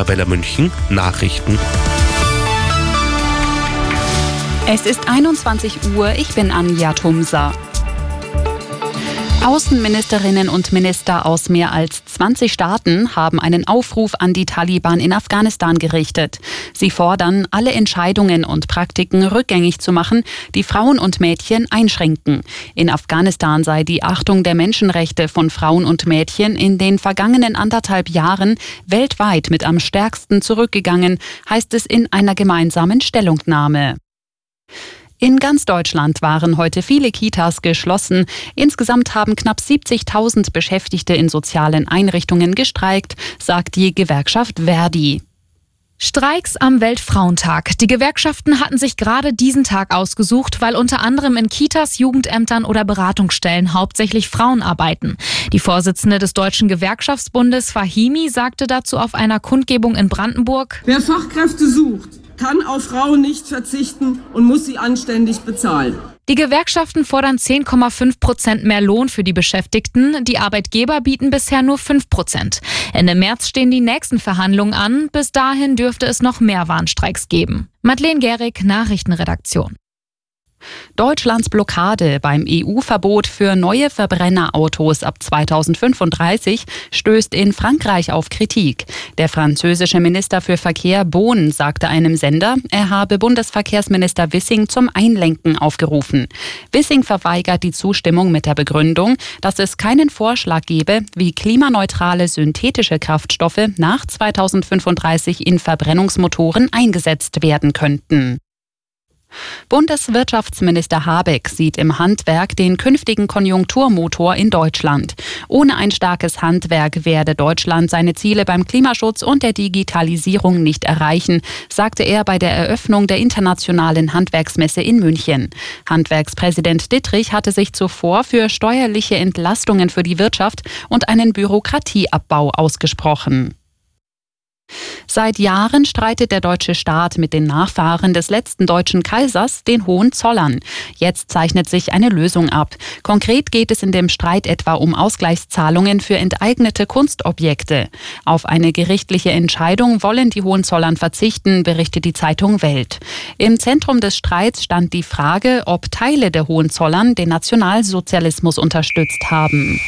Arabella München, Nachrichten. Es ist 21 Uhr, ich bin Anja Tumsa. Außenministerinnen und Minister aus mehr als 20 Staaten haben einen Aufruf an die Taliban in Afghanistan gerichtet. Sie fordern, alle Entscheidungen und Praktiken rückgängig zu machen, die Frauen und Mädchen einschränken. In Afghanistan sei die Achtung der Menschenrechte von Frauen und Mädchen in den vergangenen anderthalb Jahren weltweit mit am stärksten zurückgegangen, heißt es in einer gemeinsamen Stellungnahme. In ganz Deutschland waren heute viele Kitas geschlossen. Insgesamt haben knapp 70.000 Beschäftigte in sozialen Einrichtungen gestreikt, sagt die Gewerkschaft Verdi. Streiks am Weltfrauentag. Die Gewerkschaften hatten sich gerade diesen Tag ausgesucht, weil unter anderem in Kitas, Jugendämtern oder Beratungsstellen hauptsächlich Frauen arbeiten. Die Vorsitzende des Deutschen Gewerkschaftsbundes Fahimi sagte dazu auf einer Kundgebung in Brandenburg, Wer Fachkräfte sucht, kann auf Frauen nicht verzichten und muss sie anständig bezahlen. Die Gewerkschaften fordern 10,5 Prozent mehr Lohn für die Beschäftigten. Die Arbeitgeber bieten bisher nur 5 Prozent. Ende März stehen die nächsten Verhandlungen an. Bis dahin dürfte es noch mehr Warnstreiks geben. Madeleine Gehrig, Nachrichtenredaktion. Deutschlands Blockade beim EU-Verbot für neue Verbrennerautos ab 2035 stößt in Frankreich auf Kritik. Der französische Minister für Verkehr Bohn sagte einem Sender, er habe Bundesverkehrsminister Wissing zum Einlenken aufgerufen. Wissing verweigert die Zustimmung mit der Begründung, dass es keinen Vorschlag gebe, wie klimaneutrale synthetische Kraftstoffe nach 2035 in Verbrennungsmotoren eingesetzt werden könnten. Bundeswirtschaftsminister Habeck sieht im Handwerk den künftigen Konjunkturmotor in Deutschland. Ohne ein starkes Handwerk werde Deutschland seine Ziele beim Klimaschutz und der Digitalisierung nicht erreichen, sagte er bei der Eröffnung der internationalen Handwerksmesse in München. Handwerkspräsident Dittrich hatte sich zuvor für steuerliche Entlastungen für die Wirtschaft und einen Bürokratieabbau ausgesprochen. Seit Jahren streitet der deutsche Staat mit den Nachfahren des letzten deutschen Kaisers, den Hohenzollern. Jetzt zeichnet sich eine Lösung ab. Konkret geht es in dem Streit etwa um Ausgleichszahlungen für enteignete Kunstobjekte. Auf eine gerichtliche Entscheidung wollen die Hohenzollern verzichten, berichtet die Zeitung Welt. Im Zentrum des Streits stand die Frage, ob Teile der Hohenzollern den Nationalsozialismus unterstützt haben.